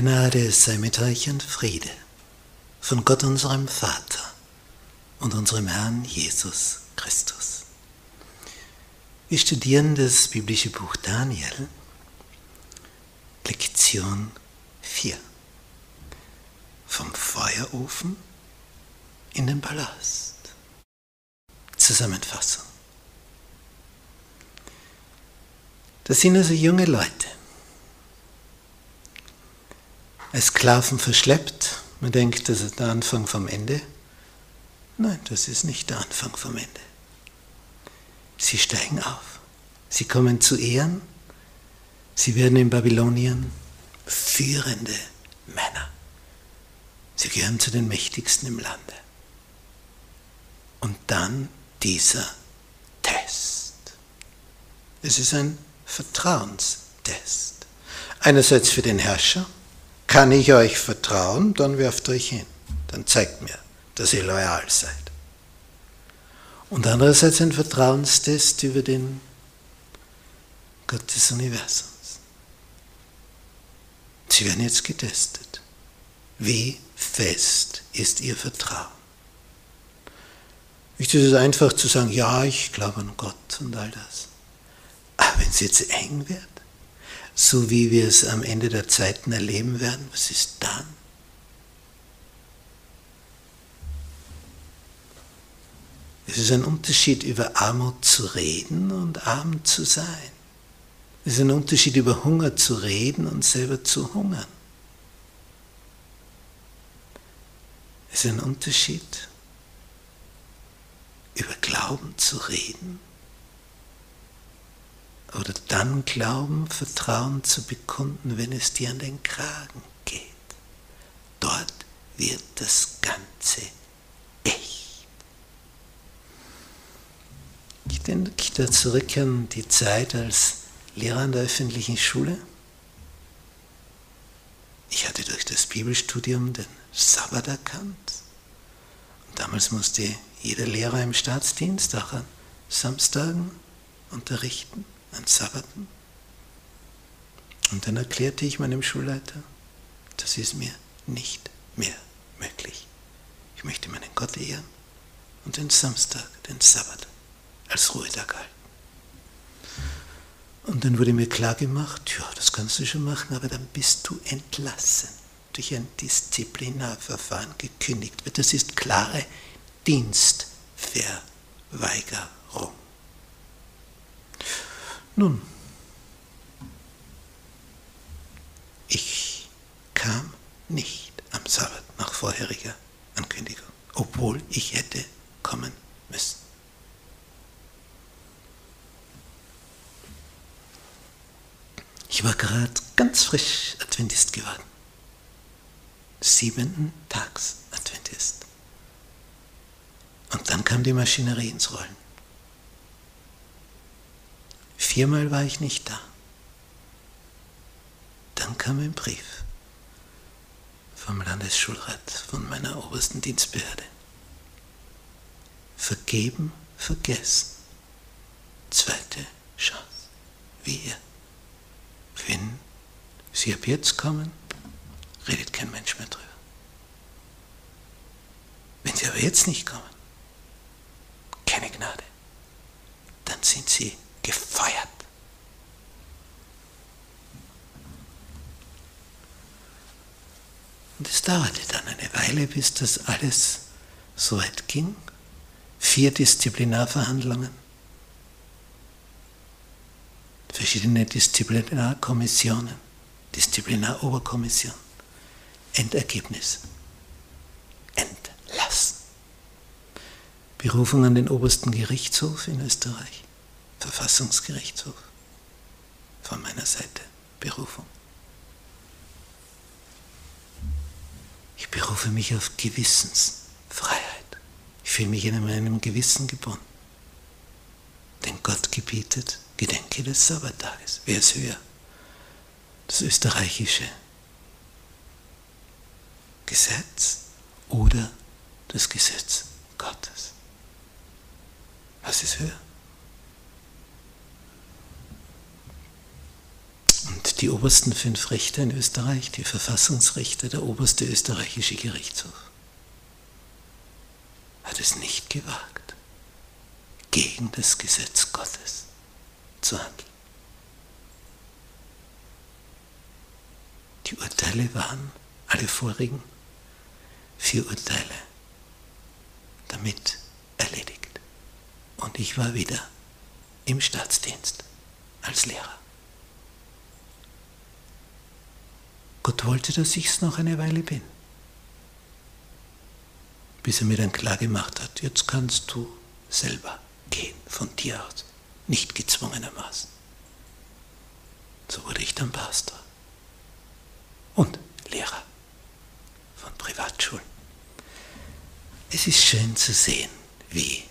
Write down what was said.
Gnade sei mit euch und Friede von Gott unserem Vater und unserem Herrn Jesus Christus. Wir studieren das biblische Buch Daniel, Lektion 4. Vom Feuerofen in den Palast. Zusammenfassung. Das sind also junge Leute, als Sklaven verschleppt. Man denkt, das ist der Anfang vom Ende. Nein, das ist nicht der Anfang vom Ende. Sie steigen auf. Sie kommen zu Ehren. Sie werden in Babylonien führende Männer. Sie gehören zu den mächtigsten im Lande. Und dann dieser Test. Es ist ein Vertrauenstest. Einerseits für den Herrscher, kann ich euch vertrauen, dann werft euch hin. Dann zeigt mir, dass ihr loyal seid. Und andererseits ein Vertrauenstest über den Gott des Universums. Sie werden jetzt getestet. Wie fest ist ihr Vertrauen? Nicht ist es einfach zu sagen, ja, ich glaube an Gott und all das. Aber wenn es jetzt eng wird, so wie wir es am Ende der Zeiten erleben werden, was ist dann? Es ist ein Unterschied, über Armut zu reden und arm zu sein. Es ist ein Unterschied, über Hunger zu reden und selber zu hungern. Es ist ein Unterschied, über Glauben zu reden oder dann Glauben, Vertrauen zu bekunden, wenn es dir an den Kragen geht. Dort wird das Ganze echt. Ich denke da zurück an die Zeit als Lehrer an der öffentlichen Schule. Ich hatte durch das Bibelstudium den Sabbat erkannt. Und damals musste jeder Lehrer im Staatsdienst auch an Samstagen unterrichten an Sabbaten. Und dann erklärte ich meinem Schulleiter, das ist mir nicht mehr möglich. Ich möchte meinen Gott ehren und den Samstag, den Sabbat, als Ruhetag halten. Und dann wurde mir klar gemacht, ja, das kannst du schon machen, aber dann bist du entlassen, durch ein Disziplinarverfahren gekündigt wird. Das ist klare Dienstverweigerung. Nun, ich kam nicht am Sabbat nach vorheriger Ankündigung, obwohl ich hätte kommen müssen. Ich war gerade ganz frisch Adventist geworden. Siebenten Tags Adventist. Und dann kam die Maschinerie ins Rollen. Viermal war ich nicht da. Dann kam ein Brief vom Landesschulrat, von meiner obersten Dienstbehörde. Vergeben, vergessen. Zweite Chance. Wir. Wenn Sie ab jetzt kommen, redet kein Mensch mehr drüber. Wenn Sie aber jetzt nicht kommen, keine Gnade, dann sind Sie gefeuert. Und es dauerte dann eine Weile, bis das alles so weit ging. Vier Disziplinarverhandlungen, verschiedene Disziplinarkommissionen, Disziplinaroberkommission, Endergebnis, entlassen. Berufung an den obersten Gerichtshof in Österreich. Verfassungsgerichtshof. Von meiner Seite Berufung. Ich berufe mich auf Gewissensfreiheit. Ich fühle mich in meinem Gewissen gebunden. Denn Gott gebietet, gedenke des Sabbattages. Wer ist höher? Das österreichische Gesetz oder das Gesetz Gottes? Was ist höher? Und die obersten fünf Richter in Österreich, die Verfassungsrichter, der oberste österreichische Gerichtshof, hat es nicht gewagt, gegen das Gesetz Gottes zu handeln. Die Urteile waren, alle vorigen, vier Urteile, damit erledigt. Und ich war wieder im Staatsdienst als Lehrer. Gott wollte, dass ich es noch eine Weile bin. Bis er mir dann klar gemacht hat, jetzt kannst du selber gehen, von dir aus, nicht gezwungenermaßen. So wurde ich dann Pastor und Lehrer von Privatschulen. Es ist schön zu sehen, wie